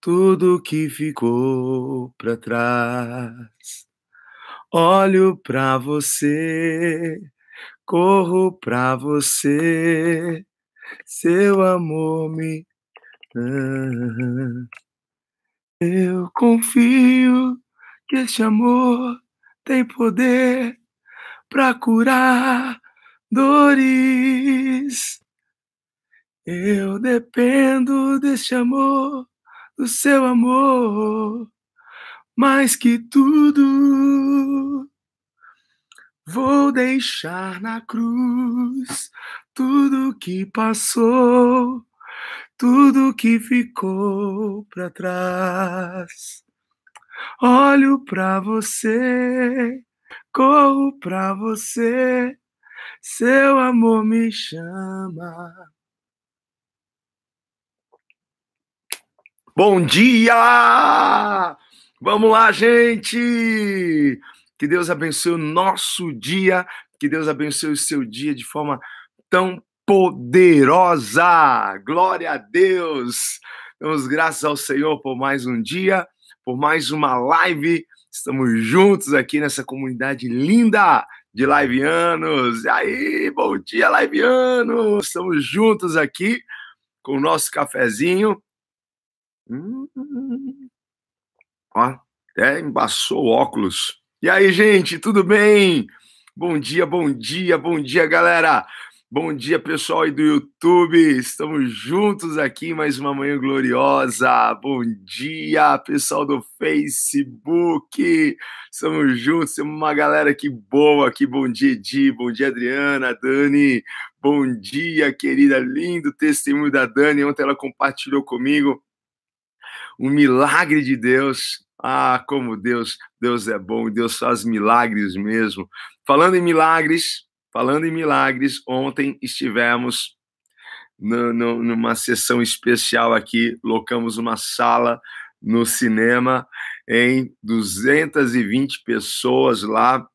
tudo que ficou para trás. Olho para você, corro para você, seu amor me. Eu confio que esse amor tem poder para curar dores. Eu dependo desse amor, do seu amor, mais que tudo. Vou deixar na cruz tudo que passou, tudo que ficou para trás. Olho para você, corro para você, seu amor me chama. Bom dia! Vamos lá, gente! Que Deus abençoe o nosso dia, que Deus abençoe o seu dia de forma tão poderosa. Glória a Deus! Damos graças ao Senhor por mais um dia, por mais uma live. Estamos juntos aqui nessa comunidade linda de liveanos. E aí, bom dia, liveanos! Estamos juntos aqui com o nosso cafezinho Hum, ó, até embaçou o óculos. E aí, gente, tudo bem? Bom dia, bom dia, bom dia, galera. Bom dia, pessoal aí do YouTube. Estamos juntos aqui mais uma manhã gloriosa. Bom dia, pessoal do Facebook. Estamos juntos, temos uma galera aqui boa aqui. Bom dia, Edi. Bom dia, Adriana, Dani. Bom dia, querida, lindo testemunho da Dani. Ontem ela compartilhou comigo um milagre de Deus. Ah, como Deus, Deus é bom, Deus faz milagres mesmo. Falando em milagres, falando em milagres, ontem estivemos no, no, numa sessão especial aqui, locamos uma sala no cinema em 220 pessoas lá.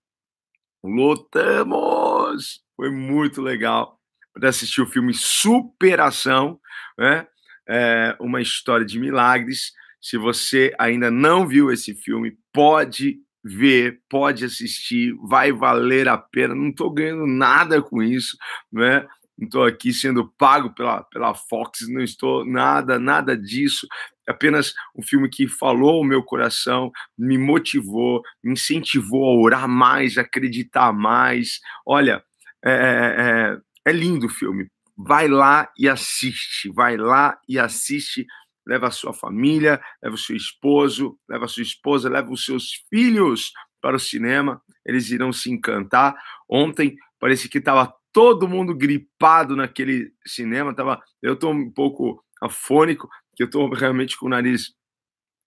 Lotamos! Foi muito legal para assistir o filme Superação, né? É, uma história de milagres. Se você ainda não viu esse filme, pode ver, pode assistir, vai valer a pena. Não estou ganhando nada com isso, né? Não estou aqui sendo pago pela, pela Fox, não estou nada, nada disso. É apenas um filme que falou o meu coração, me motivou, me incentivou a orar mais, a acreditar mais. Olha, é, é, é lindo o filme vai lá e assiste, vai lá e assiste, leva a sua família, leva o seu esposo, leva a sua esposa, leva os seus filhos para o cinema, eles irão se encantar. Ontem parece que estava todo mundo gripado naquele cinema, tava, eu estou um pouco afônico, que eu estou realmente com o nariz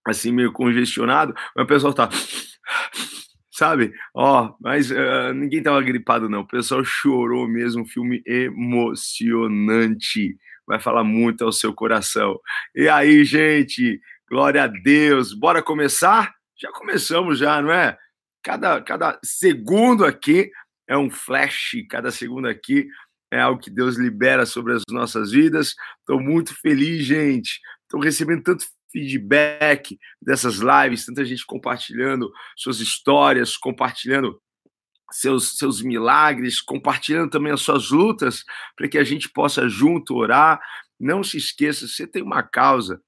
assim meio congestionado, mas o pessoal está sabe? Ó, mas uh, ninguém tava gripado, não. O pessoal chorou mesmo. Um filme emocionante. Vai falar muito ao seu coração. E aí, gente? Glória a Deus. Bora começar? Já começamos, já, não é? Cada, cada segundo aqui é um flash, cada segundo aqui é algo que Deus libera sobre as nossas vidas. Estou muito feliz, gente. Estou recebendo tanto feedback dessas lives, tanta gente compartilhando suas histórias, compartilhando seus, seus milagres, compartilhando também as suas lutas, para que a gente possa junto orar. Não se esqueça, você tem uma causa.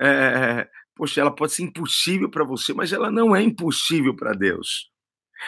É, poxa, ela pode ser impossível para você, mas ela não é impossível para Deus.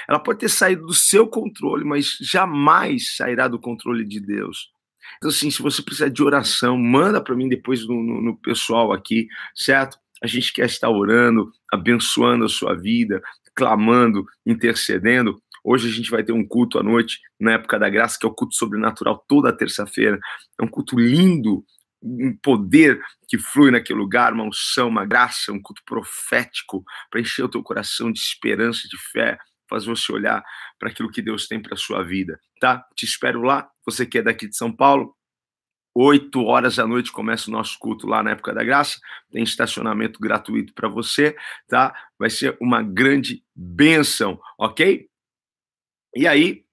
Ela pode ter saído do seu controle, mas jamais sairá do controle de Deus. Então, assim, se você precisar de oração, manda para mim depois no, no, no pessoal aqui, certo? A gente quer estar orando, abençoando a sua vida, clamando, intercedendo. Hoje a gente vai ter um culto à noite, na época da graça, que é o culto sobrenatural, toda terça-feira. É um culto lindo, um poder que flui naquele lugar, uma unção, uma graça, um culto profético para encher o teu coração de esperança, de fé, faz você olhar para aquilo que Deus tem para a sua vida, tá? Te espero lá. Você que é daqui de São Paulo, 8 horas da noite começa o nosso culto lá na época da graça. Tem estacionamento gratuito para você, tá? Vai ser uma grande bênção, ok? E aí,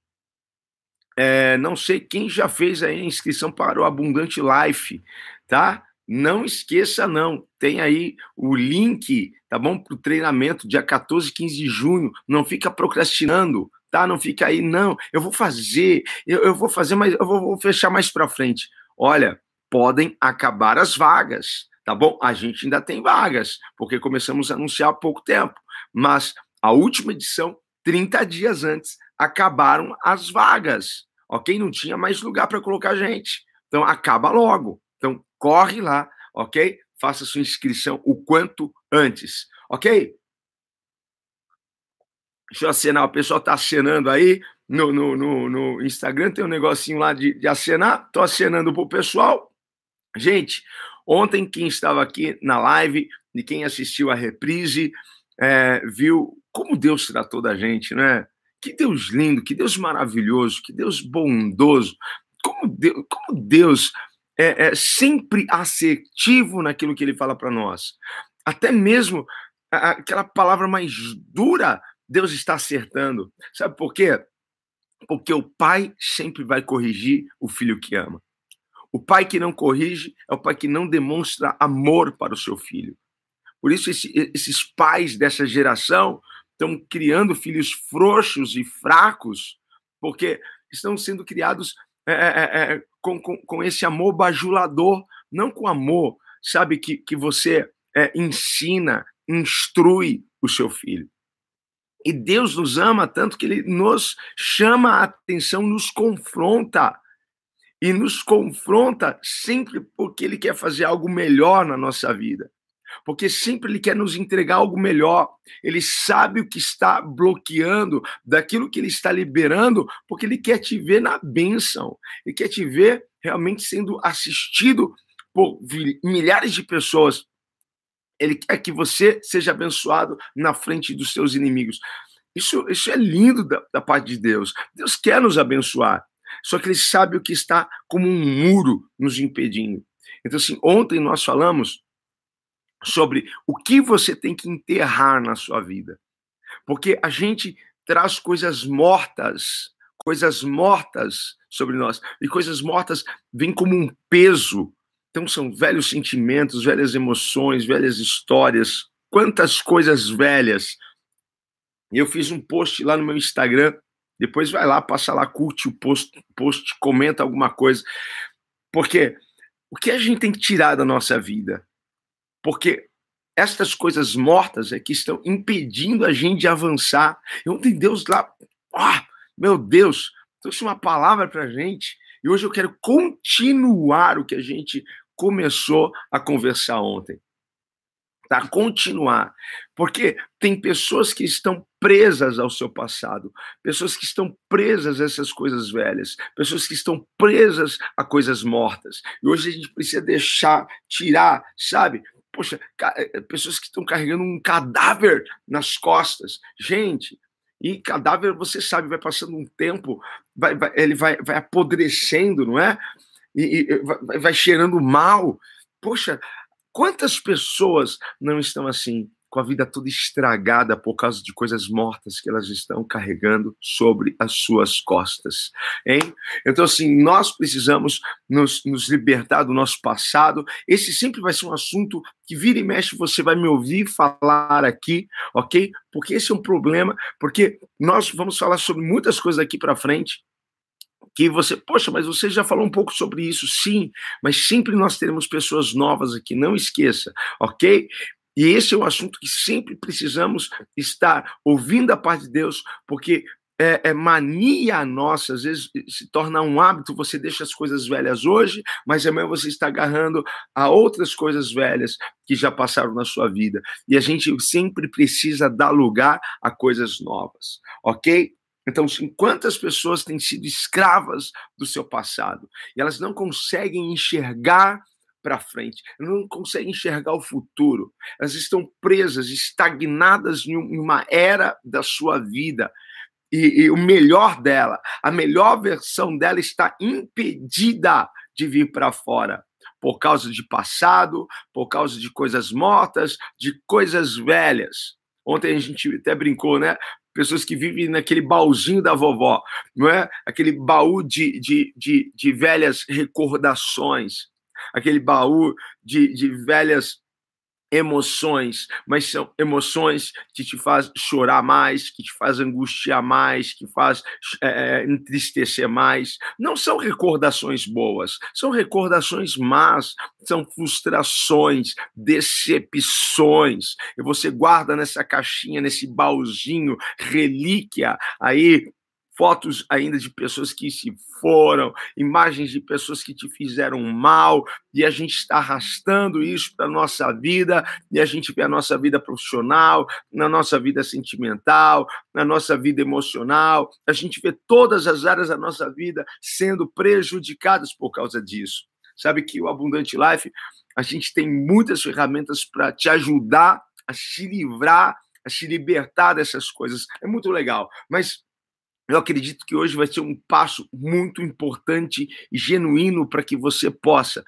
é, não sei quem já fez a inscrição para o Abundante Life, tá? Não esqueça, não. Tem aí o link, tá bom? Para o treinamento, dia 14 e 15 de junho. Não fica procrastinando, tá? Não fica aí, não. Eu vou fazer, eu, eu vou fazer, mas eu vou, vou fechar mais para frente. Olha, podem acabar as vagas, tá bom? A gente ainda tem vagas, porque começamos a anunciar há pouco tempo. Mas a última edição, 30 dias antes, acabaram as vagas, ok? Não tinha mais lugar para colocar gente. Então, acaba logo. Corre lá, ok? Faça sua inscrição o quanto antes, ok? Deixa eu acenar, o pessoal está acenando aí no, no, no, no, Instagram, tem um negocinho lá de, de acenar, estou acenando para o pessoal. Gente, ontem quem estava aqui na live e quem assistiu a reprise é, viu como Deus tratou da gente, né? Que Deus lindo, que Deus maravilhoso, que Deus bondoso, como Deus, como Deus é, é sempre assertivo naquilo que ele fala para nós. Até mesmo aquela palavra mais dura, Deus está acertando. Sabe por quê? Porque o pai sempre vai corrigir o filho que ama. O pai que não corrige é o pai que não demonstra amor para o seu filho. Por isso, esse, esses pais dessa geração estão criando filhos frouxos e fracos, porque estão sendo criados é, é, é, é com, com, com, esse amor bajulador, não com amor, sabe, que, que você é, ensina, instrui o seu filho. E Deus nos ama tanto que ele nos chama a atenção, nos confronta. E nos confronta sempre porque ele quer fazer algo melhor na nossa vida porque sempre ele quer nos entregar algo melhor. Ele sabe o que está bloqueando daquilo que ele está liberando, porque ele quer te ver na bênção. Ele quer te ver realmente sendo assistido por milhares de pessoas. Ele quer que você seja abençoado na frente dos seus inimigos. Isso, isso é lindo da, da parte de Deus. Deus quer nos abençoar. Só que ele sabe o que está como um muro nos impedindo. Então, assim, ontem nós falamos sobre o que você tem que enterrar na sua vida. Porque a gente traz coisas mortas, coisas mortas sobre nós. E coisas mortas vêm como um peso. Então são velhos sentimentos, velhas emoções, velhas histórias, quantas coisas velhas. Eu fiz um post lá no meu Instagram, depois vai lá, passa lá, curte o post, post comenta alguma coisa. Porque o que a gente tem que tirar da nossa vida? Porque estas coisas mortas é que estão impedindo a gente de avançar. E ontem Deus lá, meu Deus, trouxe uma palavra para a gente. E hoje eu quero continuar o que a gente começou a conversar ontem. Tá? Continuar. Porque tem pessoas que estão presas ao seu passado, pessoas que estão presas a essas coisas velhas, pessoas que estão presas a coisas mortas. E hoje a gente precisa deixar, tirar, sabe? Poxa, eh, eh, pessoas que estão carregando um cadáver nas costas. Gente, e cadáver, você sabe, vai passando um tempo, vai, vai, ele vai, vai apodrecendo, não é? E, e vai, vai cheirando mal. Poxa, quantas pessoas não estão assim? Com a vida toda estragada por causa de coisas mortas que elas estão carregando sobre as suas costas, hein? Então, assim, nós precisamos nos, nos libertar do nosso passado. Esse sempre vai ser um assunto que vira e mexe você vai me ouvir falar aqui, ok? Porque esse é um problema, porque nós vamos falar sobre muitas coisas aqui para frente, que você, poxa, mas você já falou um pouco sobre isso, sim, mas sempre nós teremos pessoas novas aqui, não esqueça, ok? E esse é um assunto que sempre precisamos estar ouvindo a parte de Deus, porque é, é, mania nossa, às vezes se torna um hábito, você deixa as coisas velhas hoje, mas amanhã você está agarrando a outras coisas velhas que já passaram na sua vida. E a gente sempre precisa dar lugar a coisas novas, ok? Então, assim, quantas pessoas têm sido escravas do seu passado e elas não conseguem enxergar para frente, não conseguem enxergar o futuro. Elas estão presas, estagnadas em uma era da sua vida. E, e, o melhor dela, a melhor versão dela está impedida de vir para fora por causa de passado, por causa de coisas mortas, de coisas velhas. Ontem a gente até brincou, né? Pessoas que vivem naquele baúzinho da vovó, não é? Aquele baú de, de, de, de velhas recordações. Aquele baú de, de velhas emoções, mas são emoções que te faz chorar mais, que te faz angustiar mais, que faz é, entristecer mais. Não são recordações boas, são recordações más, são frustrações, decepções. E você guarda nessa caixinha, nesse baúzinho, relíquia aí fotos ainda de pessoas que se foram, imagens de pessoas que te fizeram mal, e a gente está arrastando isso para a nossa vida, e a gente vê a nossa vida profissional, na nossa vida sentimental, na nossa vida emocional, a gente vê todas as áreas da nossa vida sendo prejudicadas por causa disso. Sabe que o Abundante Life, a gente tem muitas ferramentas para te ajudar a se livrar, a se libertar dessas coisas. É muito legal, mas eu acredito que hoje vai ser um passo muito importante e genuíno para que você possa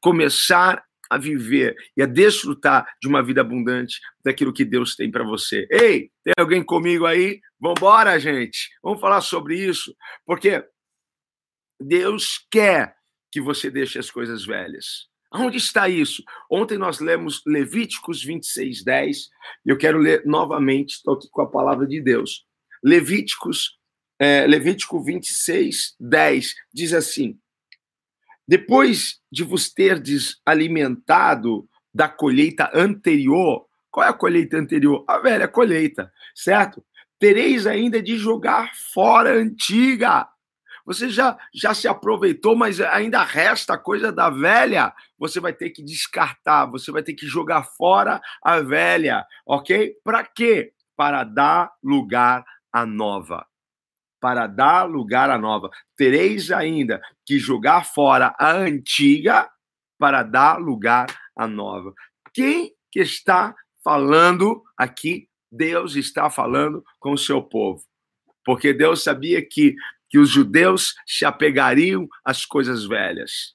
começar a viver e a desfrutar de uma vida abundante daquilo que Deus tem para você. Ei, tem alguém comigo aí? Vamos embora, gente. Vamos falar sobre isso, porque Deus quer que você deixe as coisas velhas. Onde está isso? Ontem nós lemos Levíticos 26, 10, e eu quero ler novamente, estou aqui com a palavra de Deus. Levíticos é, Levítico 26, 10, diz assim: Depois de vos terdes alimentado da colheita anterior, qual é a colheita anterior? A velha colheita, certo? Tereis ainda de jogar fora a antiga. Você já, já se aproveitou, mas ainda resta coisa da velha. Você vai ter que descartar, você vai ter que jogar fora a velha, ok? Para quê? Para dar lugar à nova para dar lugar à nova. Tereis ainda que jogar fora a antiga para dar lugar à nova. Quem que está falando aqui? Deus está falando com o seu povo. Porque Deus sabia que, que os judeus se apegariam às coisas velhas.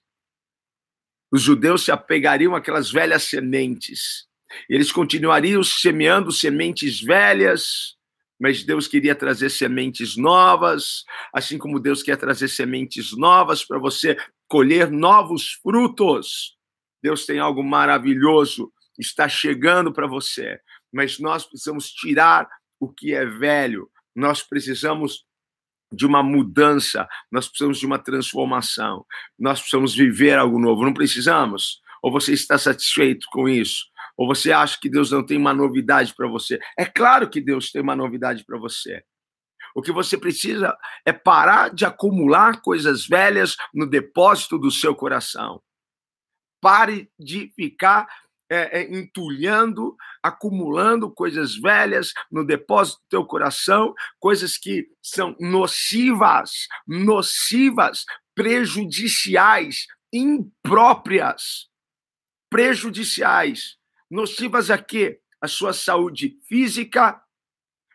Os judeus se apegariam àquelas velhas sementes. Eles continuariam semeando sementes velhas, mas Deus queria trazer sementes novas, assim como Deus quer trazer sementes novas para você colher novos frutos. Deus tem algo maravilhoso, está chegando para você, mas nós precisamos tirar o que é velho, nós precisamos de uma mudança, nós precisamos de uma transformação, nós precisamos viver algo novo, não precisamos? Ou você está satisfeito com isso? Ou você acha que Deus não tem uma novidade para você? É claro que Deus tem uma novidade para você. O que você precisa é parar de acumular coisas velhas no depósito do seu coração. Pare de ficar é, é, entulhando, acumulando coisas velhas no depósito do teu coração, coisas que são nocivas, nocivas, prejudiciais, impróprias, prejudiciais nocivas a quê? A sua saúde física,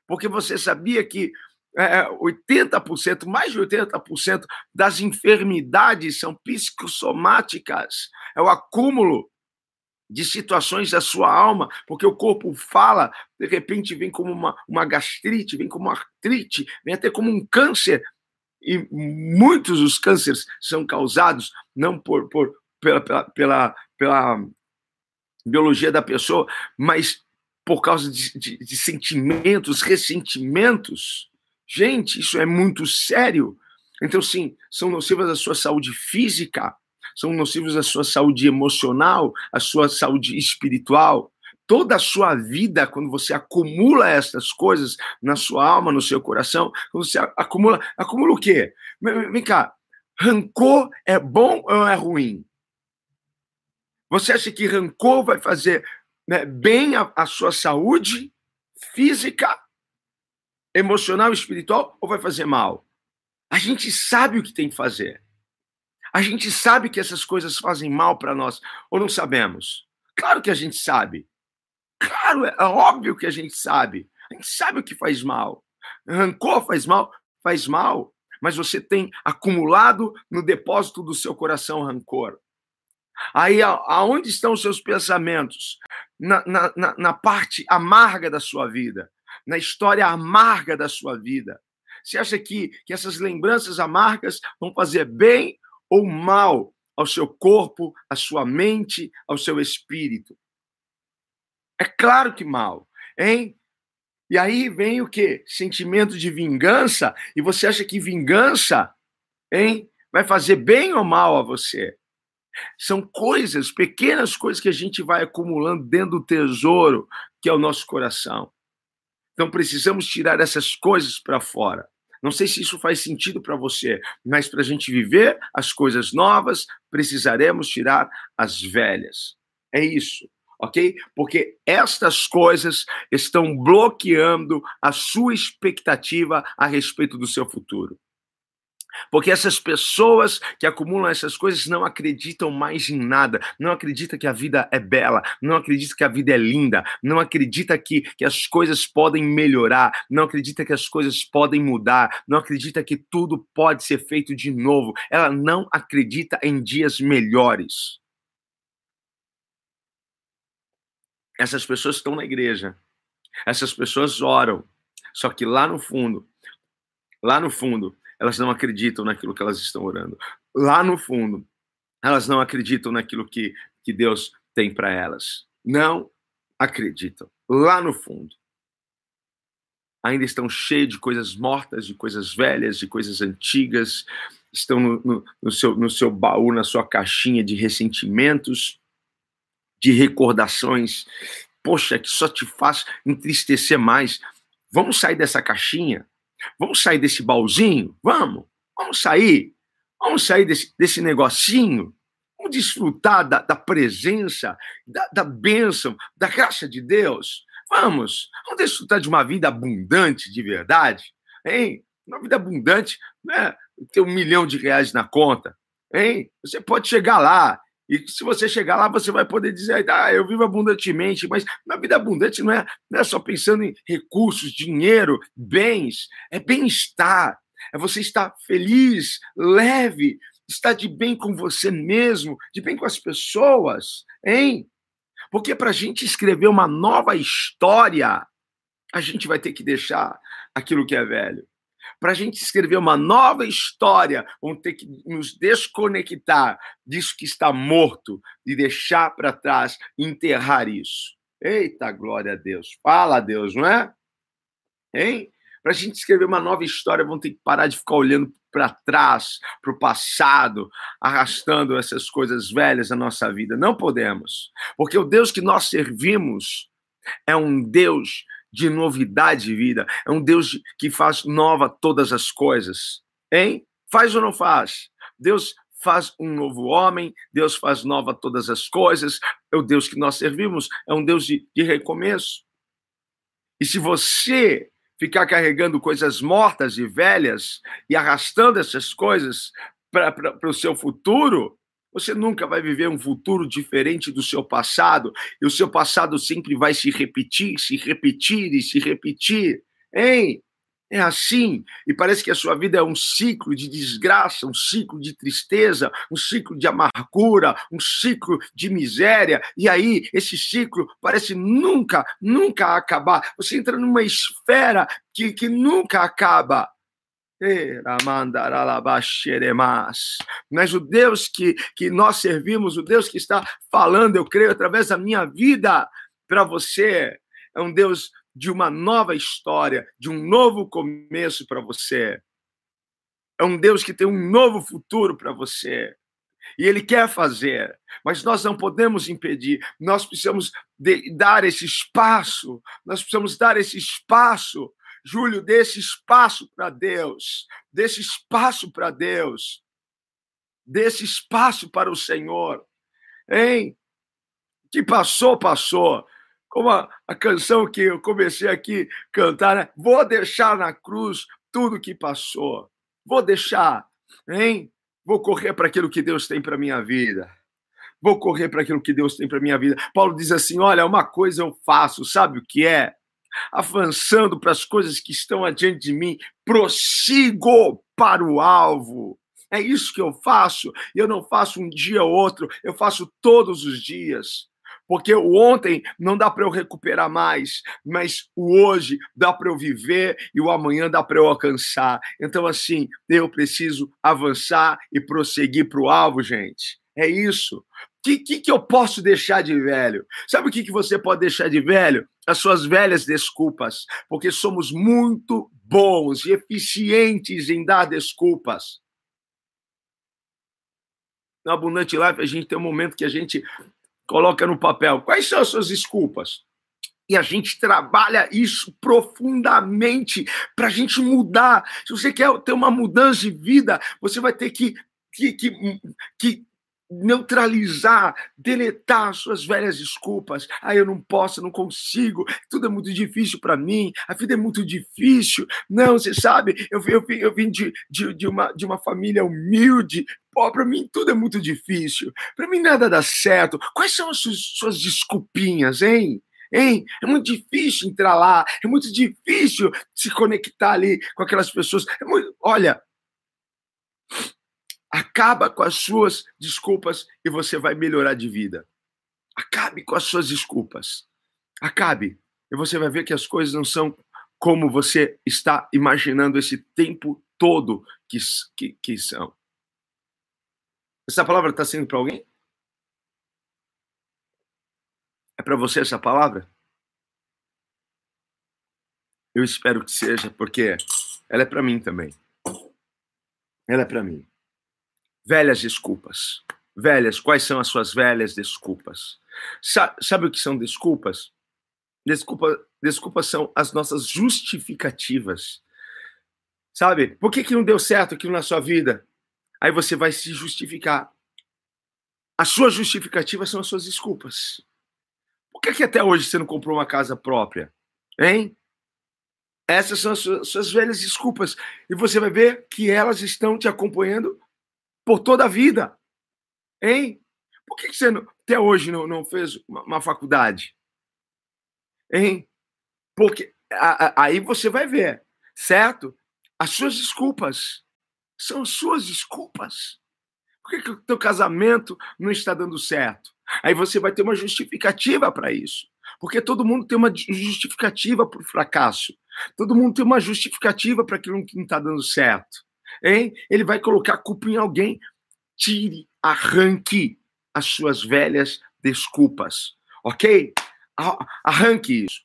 porque você sabia que é, 80%, mais de 80% das enfermidades são psicossomáticas, é o acúmulo de situações da sua alma, porque o corpo fala, de repente vem como uma, uma gastrite, vem como uma artrite, vem até como um câncer, e muitos dos cânceres são causados não por, por pela, pela, pela, pela biologia da pessoa, mas por causa de, de, de sentimentos, ressentimentos. Gente, isso é muito sério. Então, sim, são nocivas à sua saúde física, são nocivos à sua saúde emocional, à sua saúde espiritual. Toda a sua vida, quando você acumula essas coisas na sua alma, no seu coração, quando você acumula, acumula o quê? Vem cá, rancor é bom ou é ruim? Você acha que rancor vai fazer né, bem à sua saúde física, emocional e espiritual ou vai fazer mal? A gente sabe o que tem que fazer. A gente sabe que essas coisas fazem mal para nós ou não sabemos? Claro que a gente sabe. Claro, é óbvio que a gente sabe. A gente sabe o que faz mal. Rancor faz mal? Faz mal. Mas você tem acumulado no depósito do seu coração rancor. Aí, aonde estão os seus pensamentos? Na, na, na parte amarga da sua vida, na história amarga da sua vida. Você acha que, que essas lembranças amargas vão fazer bem ou mal ao seu corpo, à sua mente, ao seu espírito. É claro que mal, hein? E aí vem o quê? Sentimento de vingança, e você acha que vingança, hein, vai fazer bem ou mal a você? São coisas, pequenas coisas que a gente vai acumulando dentro do tesouro, que é o nosso coração. Então precisamos tirar essas coisas para fora. Não sei se isso faz sentido para você, mas para a gente viver as coisas novas, precisaremos tirar as velhas. É isso ok? Porque estas coisas estão bloqueando a sua expectativa a respeito do seu futuro. Porque essas pessoas que acumulam essas coisas não acreditam mais em nada, não acreditam que a vida é bela, não acreditam que a vida é linda, não acreditam que, que as coisas podem melhorar, não acreditam que as coisas podem mudar, não acredita que tudo pode ser feito de novo. Ela não acredita em dias melhores. Essas pessoas estão na igreja. Essas pessoas oram. Só que lá no fundo, lá no fundo, elas não acreditam naquilo que elas estão orando. Lá no fundo, elas não acreditam naquilo que, que Deus tem para elas. Não acreditam. Lá no fundo. Ainda estão cheios de coisas mortas, de coisas velhas, de coisas antigas. Estão no, no, no seu, no seu baú, na sua caixinha de ressentimentos de recordações, poxa, que só te faz entristecer mais. Vamos sair dessa caixinha? Vamos sair desse baúzinho? Vamos, vamos sair. Vamos sair desse, desse negocinho. Vamos desfrutar da, da presença, da, da bênção, da graça de Deus. Vamos, vamos desfrutar de uma vida abundante de verdade. Hein? Uma vida abundante não é ter um milhão de reais na conta. Hein? Você pode chegar lá e se você chegar lá, você vai poder dizer, ah, eu vivo abundantemente, mas na vida abundante não é, não é só pensando em recursos, dinheiro, bens, é bem-estar, é você estar feliz, leve, estar de bem com você mesmo, de bem com as pessoas, hein? Porque para a gente escrever uma nova história, a gente vai ter que deixar aquilo que é velho para a gente escrever uma nova história, vamos ter que nos desconectar disso que está morto e deixar para trás, enterrar isso. Eita, glória a Deus. Fala Deus, não é? Hein? Para a gente escrever uma nova história, vamos ter que parar de ficar olhando para trás, para o passado, arrastando essas coisas velhas na nossa vida. Não podemos. Porque o Deus que nós servimos é um Deus de novidade de vida. É um Deus que faz nova todas as coisas. Hein? Faz ou não faz? Deus faz um novo homem, Deus faz nova todas as coisas. É o Deus que nós servimos, é um Deus de, de recomeço. E se você ficar carregando coisas mortas e velhas e arrastando essas coisas para o seu futuro, você nunca vai viver um futuro diferente do seu passado, e o seu passado sempre vai se repetir, se repetir e se repetir. Hein? É assim, e parece que a sua vida é um ciclo de desgraça, um ciclo de tristeza, um ciclo de amargura, um ciclo de miséria, e aí esse ciclo parece nunca, nunca acabar. Você entra numa esfera que, que nunca acaba. Mas o Deus que, que nós servimos, o Deus que está falando, eu creio, através da minha vida para você, é um Deus de uma nova história, de um novo começo para você. É um Deus que tem um novo futuro para você. E Ele quer fazer, mas nós não podemos impedir. Nós precisamos de, dar esse espaço, nós precisamos dar esse espaço Júlio, desse espaço para Deus, desse espaço para Deus, desse espaço para o Senhor, hein? Que passou, passou. Como a, a canção que eu comecei aqui a cantar, né? Vou deixar na cruz tudo que passou. Vou deixar, hein? Vou correr para aquilo que Deus tem para minha vida. Vou correr para aquilo que Deus tem para minha vida. Paulo diz assim: Olha, uma coisa eu faço, sabe o que é? Avançando para as coisas que estão adiante de mim, prossigo para o alvo. É isso que eu faço. Eu não faço um dia ou outro, eu faço todos os dias. Porque o ontem não dá para eu recuperar mais, mas o hoje dá para eu viver e o amanhã dá para eu alcançar. Então, assim, eu preciso avançar e prosseguir para o alvo, gente. É isso. O que, que, que, eu posso deixar de velho? Sabe o que, que você pode deixar de velho? As suas velhas desculpas. Porque somos muito bons e eficientes em dar desculpas. No Abundante Life, a gente tem um momento que a gente coloca no papel quais são as suas desculpas. E a gente trabalha isso profundamente para a gente mudar. Se você quer ter uma mudança de vida, você vai ter que, que, que, que neutralizar, deletar suas velhas desculpas. Ah, eu não posso, não consigo, tudo é muito difícil para mim, a vida é muito difícil. Não, você sabe, eu, eu, eu vim de, de, de, uma, de uma família humilde. Pô, para mim tudo é muito difícil. Para mim nada dá certo. Quais são as suas, suas desculpinhas, hein? Hein? É muito difícil entrar lá, é muito difícil se conectar ali com aquelas pessoas. É muito... Olha, acaba com as suas desculpas e você vai melhorar de vida. Acabe com as suas desculpas. Acabe. E você vai ver que as coisas não são como você está imaginando esse tempo todo que, que, que são. Essa palavra está sendo para alguém? É para você essa palavra? Eu espero que seja, porque ela é para mim também. Ela é para mim. Velhas desculpas. Velhas, quais são as suas velhas desculpas? Sa sabe o que são desculpas? Desculpa, desculpas são as nossas justificativas. Sabe? Por que, que não deu certo aquilo na sua vida? Aí você vai se justificar. As suas justificativas são as suas desculpas. Por que, que até hoje você não comprou uma casa própria? Hein? Essas são as suas, suas velhas desculpas. E você vai ver que elas estão te acompanhando por toda a vida. Hein? Por que, você não, até hoje não, não fez uma, uma faculdade? Hein? Porque a, a, aí você vai ver, certo? As suas desculpas são as suas desculpas. Por que, que o teu casamento não está dando certo? Aí você vai ter uma justificativa para isso. Porque todo mundo tem uma justificativa para o fracasso. Todo mundo tem uma justificativa para aquilo que não está dando certo. Hein? Ele vai colocar a culpa em alguém. Tire, arranque as suas velhas desculpas. Ok? Arranque isso.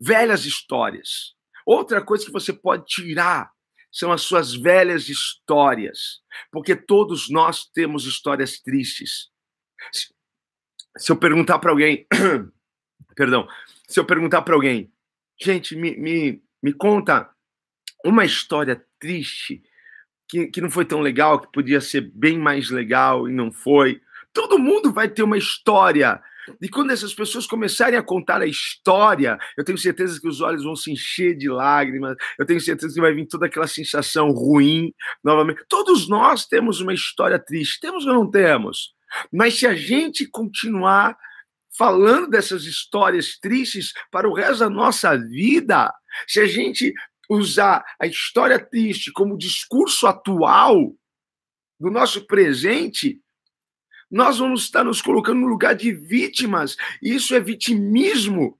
Velhas histórias. Outra coisa que você pode tirar são as suas velhas histórias. Porque todos nós temos histórias tristes. Se eu perguntar para alguém, perdão, se eu perguntar para alguém, gente, me, me, me conta uma história triste que, que não foi tão legal, que podia ser bem mais legal e não foi. Todo mundo vai ter uma história. E quando essas pessoas começarem a contar a história, eu tenho certeza que os olhos vão se encher de lágrimas, eu tenho certeza que vai vir toda aquela sensação ruim novamente. Todos nós temos uma história triste, temos ou não temos? Mas se a gente continuar falando dessas histórias tristes para o resto da nossa vida, se a gente usar a história triste como discurso atual do nosso presente, nós vamos estar nos colocando no lugar de vítimas. Isso é vitimismo.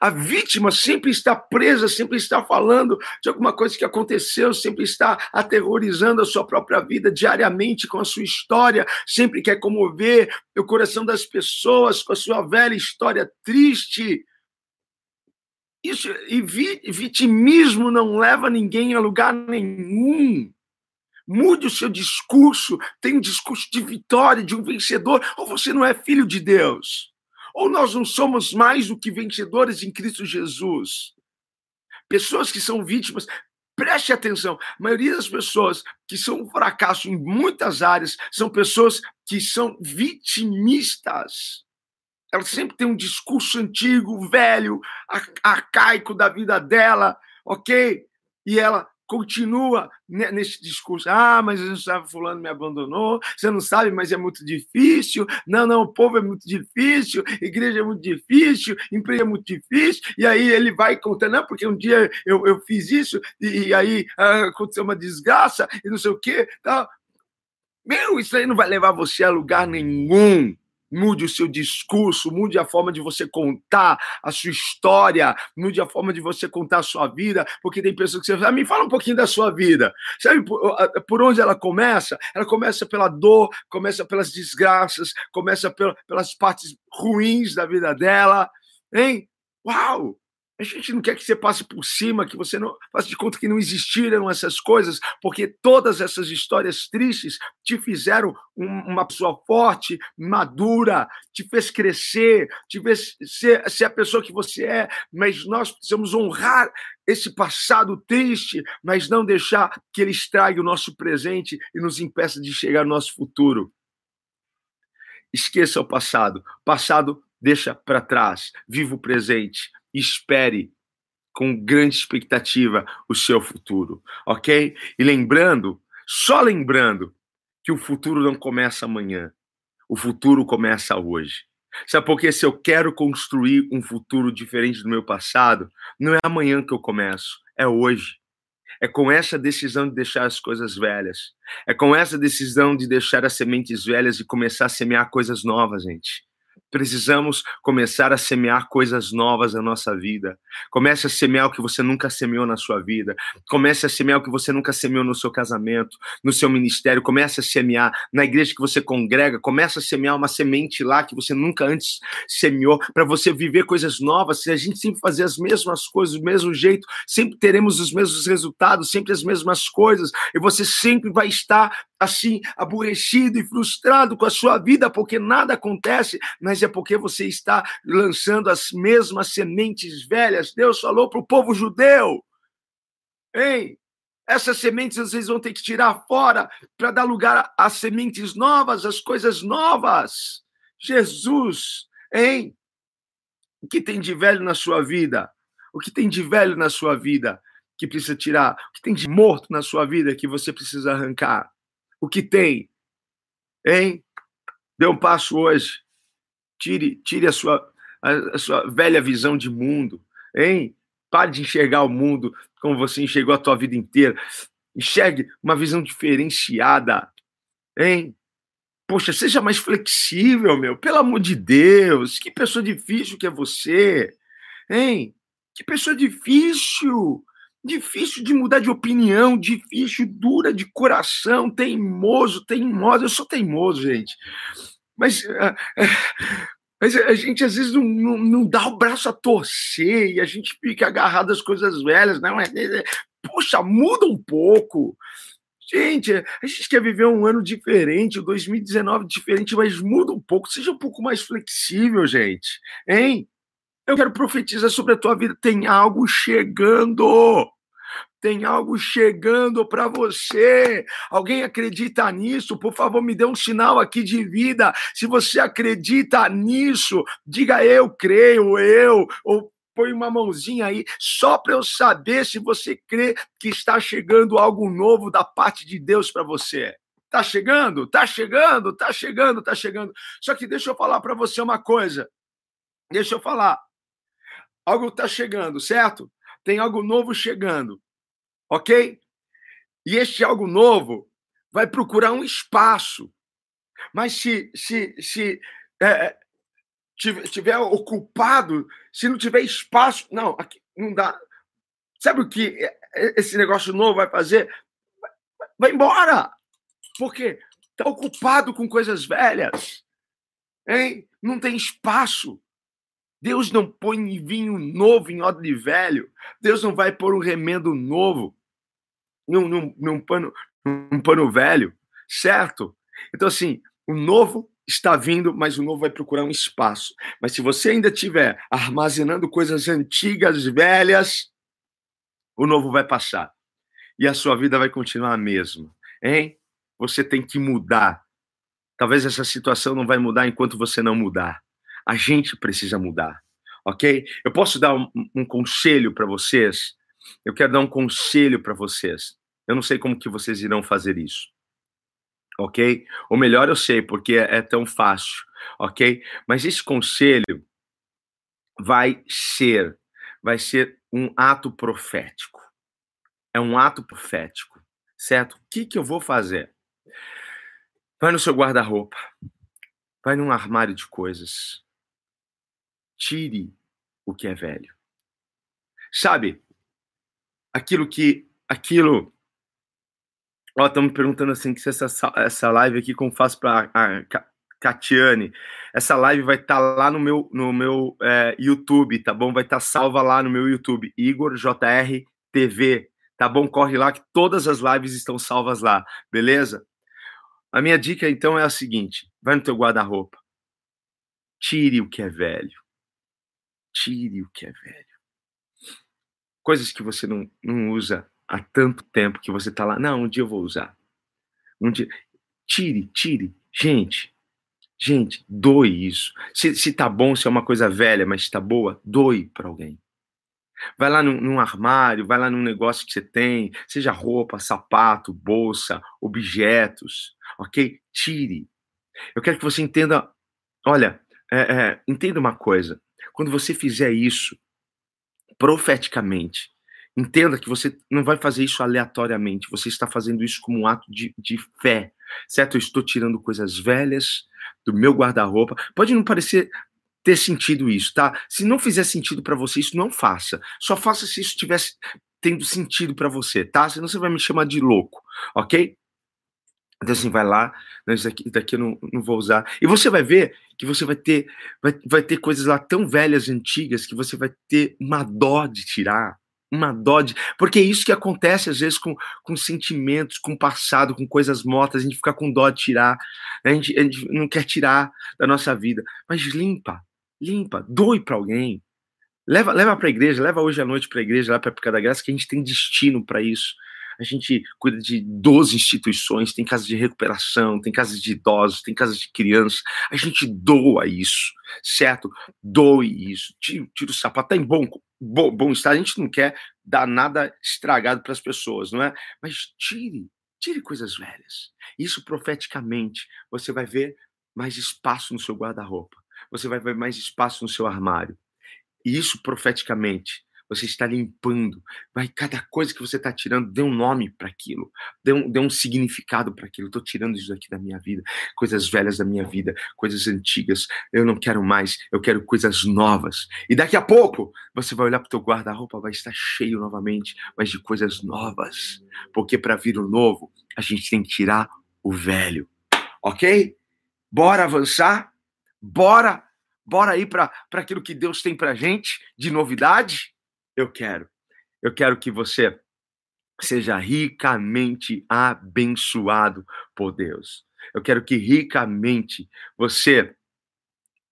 A vítima sempre está presa, sempre está falando de alguma coisa que aconteceu, sempre está aterrorizando a sua própria vida diariamente com a sua história, sempre quer comover o coração das pessoas com a sua velha história triste. Isso, e vitimismo não leva ninguém a lugar nenhum. Mude o seu discurso, tenha um discurso de vitória, de um vencedor, ou você não é filho de Deus. Ou nós não somos mais do que vencedores em Cristo Jesus? Pessoas que são vítimas, preste atenção, a maioria das pessoas que são um fracasso em muitas áreas são pessoas que são vitimistas. Elas sempre têm um discurso antigo, velho, arcaico da vida dela, ok? E ela continua nesse discurso. Ah, mas você não sabe, fulano me abandonou. Você não sabe, mas é muito difícil. Não, não, o povo é muito difícil, igreja é muito difícil, emprego é muito difícil. E aí ele vai contando, não, porque um dia eu, eu fiz isso e, e aí ah, aconteceu uma desgraça e não sei o quê. Tá. Meu, isso aí não vai levar você a lugar nenhum. Mude o seu discurso, mude a forma de você contar a sua história, mude a forma de você contar a sua vida, porque tem pessoas que você fala, ah, me fala um pouquinho da sua vida. Sabe por, por onde ela começa? Ela começa pela dor, começa pelas desgraças, começa pelas partes ruins da vida dela, hein? Uau! A gente não quer que você passe por cima, que você não faça de conta que não existiram essas coisas, porque todas essas histórias tristes te fizeram um, uma pessoa forte, madura, te fez crescer, te fez ser, ser a pessoa que você é. Mas nós precisamos honrar esse passado triste, mas não deixar que ele estrague o nosso presente e nos impeça de chegar ao nosso futuro. Esqueça o passado. Passado deixa para trás. Viva o presente espere com grande expectativa o seu futuro, ok? E lembrando, só lembrando, que o futuro não começa amanhã, o futuro começa hoje. Sabe por quê? Se eu quero construir um futuro diferente do meu passado, não é amanhã que eu começo, é hoje. É com essa decisão de deixar as coisas velhas. É com essa decisão de deixar as sementes velhas e começar a semear coisas novas, gente. Precisamos começar a semear coisas novas na nossa vida. Comece a semear o que você nunca semeou na sua vida. Comece a semear o que você nunca semeou no seu casamento, no seu ministério. Comece a semear na igreja que você congrega. Comece a semear uma semente lá que você nunca antes semeou, para você viver coisas novas. Se a gente sempre fazer as mesmas coisas do mesmo jeito, sempre teremos os mesmos resultados, sempre as mesmas coisas, e você sempre vai estar assim, aborrecido e frustrado com a sua vida, porque nada acontece, mas é porque você está lançando as mesmas sementes velhas. Deus falou para o povo judeu: Ei, essas sementes vocês vão ter que tirar fora para dar lugar às sementes novas, às coisas novas. Jesus, hein? O que tem de velho na sua vida? O que tem de velho na sua vida que precisa tirar? O que tem de morto na sua vida que você precisa arrancar? O que tem, hein? Dê um passo hoje. Tire, tire a sua, a, a sua velha visão de mundo, hein? Pare de enxergar o mundo como você enxergou a tua vida inteira. Enxergue uma visão diferenciada, hein? Poxa, seja mais flexível, meu. Pelo amor de Deus, que pessoa difícil que é você, hein? Que pessoa difícil difícil de mudar de opinião, difícil, dura de coração, teimoso, teimoso. Eu sou teimoso, gente. Mas, uh, uh, mas a gente às vezes não, não, não, dá o braço a torcer e a gente fica agarrado às coisas velhas. Não é? Poxa, muda um pouco. Gente, a gente quer viver um ano diferente, o 2019 diferente, mas muda um pouco. Seja um pouco mais flexível, gente. Hein? Eu quero profetizar sobre a tua vida. Tem algo chegando tem algo chegando para você. Alguém acredita nisso? Por favor, me dê um sinal aqui de vida. Se você acredita nisso, diga eu creio, eu, ou põe uma mãozinha aí, só para eu saber se você crê que está chegando algo novo da parte de Deus para você. Tá chegando? Tá chegando? Tá chegando? Tá chegando. Só que deixa eu falar para você uma coisa. Deixa eu falar. Algo está chegando, certo? Tem algo novo chegando ok? E este algo novo vai procurar um espaço. Mas se, se, se é, tiver ocupado, se não tiver espaço, não, aqui não dá. Sabe o que esse negócio novo vai fazer? Vai embora! Porque está ocupado com coisas velhas. Hein? Não tem espaço. Deus não põe vinho novo em odre velho. Deus não vai pôr um remendo novo num, num, num, pano, num pano velho, certo? Então, assim, o novo está vindo, mas o novo vai procurar um espaço. Mas se você ainda estiver armazenando coisas antigas, velhas, o novo vai passar. E a sua vida vai continuar a mesma. Hein? Você tem que mudar. Talvez essa situação não vai mudar enquanto você não mudar. A gente precisa mudar, ok? Eu posso dar um, um conselho para vocês? Eu quero dar um conselho para vocês. Eu não sei como que vocês irão fazer isso, ok? Ou melhor, eu sei, porque é, é tão fácil, ok? Mas esse conselho vai ser, vai ser um ato profético. É um ato profético, certo? O que, que eu vou fazer? Vai no seu guarda-roupa, vai num armário de coisas. Tire o que é velho. Sabe? Aquilo que. Aquilo. Ó, me perguntando assim que se essa, essa live aqui, como faço para a Catiane, essa live vai estar tá lá no meu, no meu é, YouTube, tá bom? Vai estar tá salva lá no meu YouTube, Igor JR TV, tá bom? Corre lá que todas as lives estão salvas lá, beleza? A minha dica então é a seguinte: vai no teu guarda-roupa, tire o que é velho, tire o que é velho, coisas que você não, não usa há tanto tempo que você tá lá, não, um dia eu vou usar, um dia, tire, tire, gente. Gente, doe isso. Se, se tá bom, se é uma coisa velha, mas tá boa, doe para alguém. Vai lá num, num, armário, vai lá num negócio que você tem, seja roupa, sapato, bolsa, objetos, ok? Tire. Eu quero que você entenda. Olha, é, é, entenda uma coisa. Quando você fizer isso profeticamente, entenda que você não vai fazer isso aleatoriamente. Você está fazendo isso como um ato de, de fé, certo? Eu estou tirando coisas velhas do meu guarda-roupa. Pode não parecer ter sentido isso, tá? Se não fizer sentido para você, isso não faça. Só faça se isso tivesse tendo sentido para você, tá? Senão você vai me chamar de louco, ok? Então assim, vai lá, né, isso daqui, daqui eu não, não vou usar. E você vai ver que você vai ter, vai, vai ter coisas lá tão velhas, antigas, que você vai ter uma dó de tirar uma dó de... Porque é isso que acontece às vezes com, com sentimentos, com passado, com coisas mortas, a gente fica com dó de tirar, a gente, a gente não quer tirar da nossa vida, mas limpa, limpa, doe para alguém, leva leva para a igreja, leva hoje à noite para a igreja, lá para a Época da Graça, que a gente tem destino para isso. A gente cuida de 12 instituições, tem casas de recuperação, tem casas de idosos, tem casas de crianças. A gente doa isso, certo? Doe isso. Tira, tira o sapato. Tá em bom, bom, bom estado. A gente não quer dar nada estragado para as pessoas, não é? Mas tire, tire coisas velhas. Isso profeticamente. Você vai ver mais espaço no seu guarda-roupa. Você vai ver mais espaço no seu armário. E isso profeticamente você está limpando. Vai cada coisa que você está tirando, dê um nome para aquilo, dê um, dê um significado para aquilo. Estou tirando isso daqui da minha vida, coisas velhas da minha vida, coisas antigas. Eu não quero mais, eu quero coisas novas. E daqui a pouco você vai olhar para o teu guarda-roupa, vai estar cheio novamente, mas de coisas novas. Porque para vir o novo, a gente tem que tirar o velho. Ok? Bora avançar? Bora Bora ir para aquilo que Deus tem para gente de novidade? Eu quero. Eu quero que você seja ricamente abençoado por Deus. Eu quero que ricamente você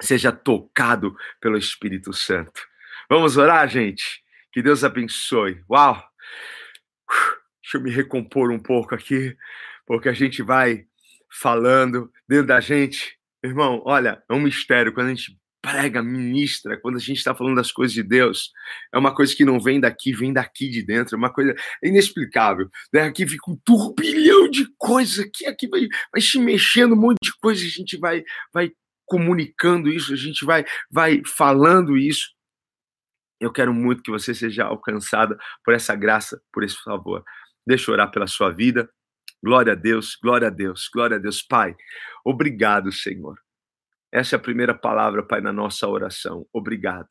seja tocado pelo Espírito Santo. Vamos orar, gente? Que Deus abençoe. Uau! Deixa eu me recompor um pouco aqui, porque a gente vai falando dentro da gente. Irmão, olha, é um mistério quando a gente prega, ministra, quando a gente está falando das coisas de Deus, é uma coisa que não vem daqui, vem daqui de dentro, é uma coisa inexplicável. Né? Aqui fica um turbilhão de coisas, aqui, aqui vai, vai se mexendo um monte de coisas, a gente vai, vai comunicando isso, a gente vai, vai falando isso. Eu quero muito que você seja alcançada por essa graça, por esse favor. Deixa eu orar pela sua vida. Glória a Deus, glória a Deus, glória a Deus. Pai, obrigado, Senhor essa é a primeira palavra, Pai, na nossa oração. Obrigado.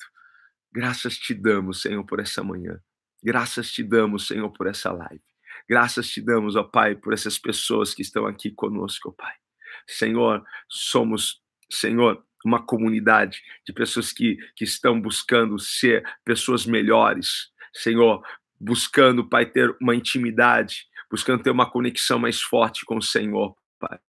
Graças te damos, Senhor, por essa manhã. Graças te damos, Senhor, por essa live. Graças te damos, ó Pai, por essas pessoas que estão aqui conosco, ó Pai. Senhor, somos, Senhor, uma comunidade de pessoas que, que estão buscando ser pessoas melhores. Senhor, buscando, Pai, ter uma intimidade, buscando ter uma conexão mais forte com o Senhor, Pai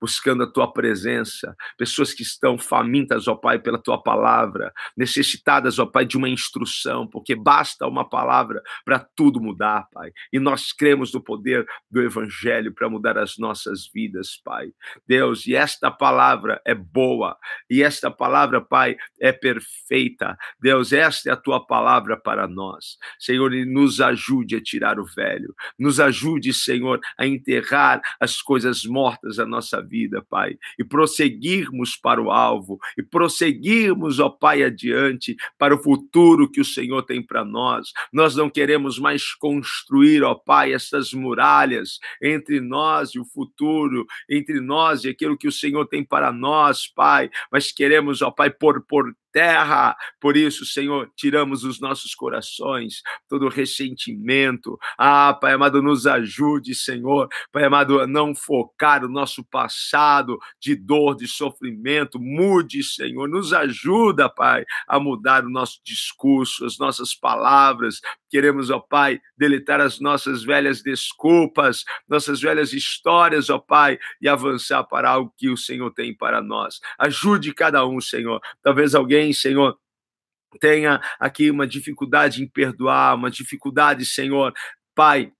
buscando a tua presença, pessoas que estão famintas, ó Pai, pela tua palavra, necessitadas, ó Pai, de uma instrução, porque basta uma palavra para tudo mudar, Pai. E nós cremos no poder do evangelho para mudar as nossas vidas, Pai. Deus, e esta palavra é boa, e esta palavra, Pai, é perfeita. Deus, esta é a tua palavra para nós. Senhor, nos ajude a tirar o velho, nos ajude, Senhor, a enterrar as coisas mortas da nossa vida, Pai, e prosseguirmos para o alvo, e prosseguirmos, ó Pai, adiante para o futuro que o Senhor tem para nós. Nós não queremos mais construir, ó Pai, essas muralhas entre nós e o futuro, entre nós e aquilo que o Senhor tem para nós, Pai, mas queremos, ó Pai, por, por terra. Por isso, Senhor, tiramos os nossos corações todo ressentimento. Ah, Pai amado, nos ajude, Senhor. Pai amado, a não focar o nosso passado de dor, de sofrimento. Mude, Senhor. Nos ajuda, Pai, a mudar o nosso discurso, as nossas palavras. Queremos, ó Pai, deletar as nossas velhas desculpas, nossas velhas histórias, ó Pai, e avançar para algo que o Senhor tem para nós. Ajude cada um, Senhor. Talvez alguém Senhor, tenha aqui uma dificuldade em perdoar, uma dificuldade, Senhor, Pai,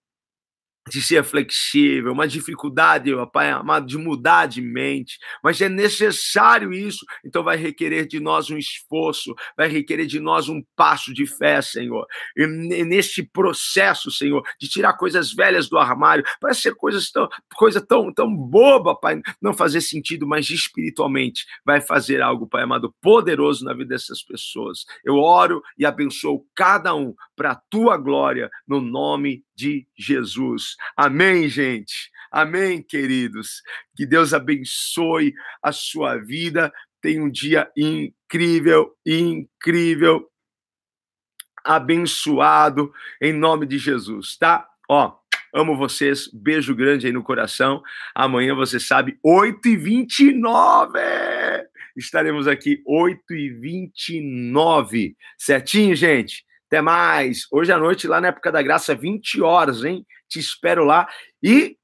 de ser flexível, uma dificuldade, Pai amado, de mudar de mente, mas é necessário isso, então vai requerer de nós um esforço, vai requerer de nós um passo de fé, Senhor. E neste processo, Senhor, de tirar coisas velhas do armário, parece ser coisas tão, coisa tão, tão boba, Pai, não fazer sentido, mas espiritualmente vai fazer algo, Pai amado, poderoso na vida dessas pessoas. Eu oro e abençoo cada um para a tua glória, no nome de Jesus. Amém, gente. Amém, queridos. Que Deus abençoe a sua vida. Tenha um dia incrível, incrível, abençoado, em nome de Jesus, tá? Ó, amo vocês, beijo grande aí no coração. Amanhã, você sabe, 8h29 estaremos aqui 8h29. Certinho, gente? Até mais. Hoje à noite, lá na Época da Graça, 20 horas, hein? Te espero lá. E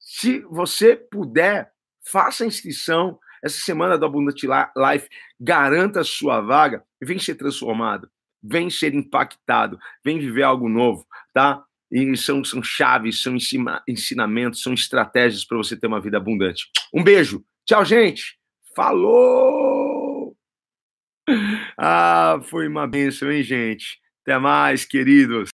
se você puder, faça a inscrição. Essa semana do Abundant Life, garanta a sua vaga vem ser transformado, vem ser impactado, vem viver algo novo, tá? E são, são chaves, são ensinamentos, são estratégias para você ter uma vida abundante. Um beijo. Tchau, gente. Falou! Ah, foi uma bênção, hein, gente? Até mais, queridos.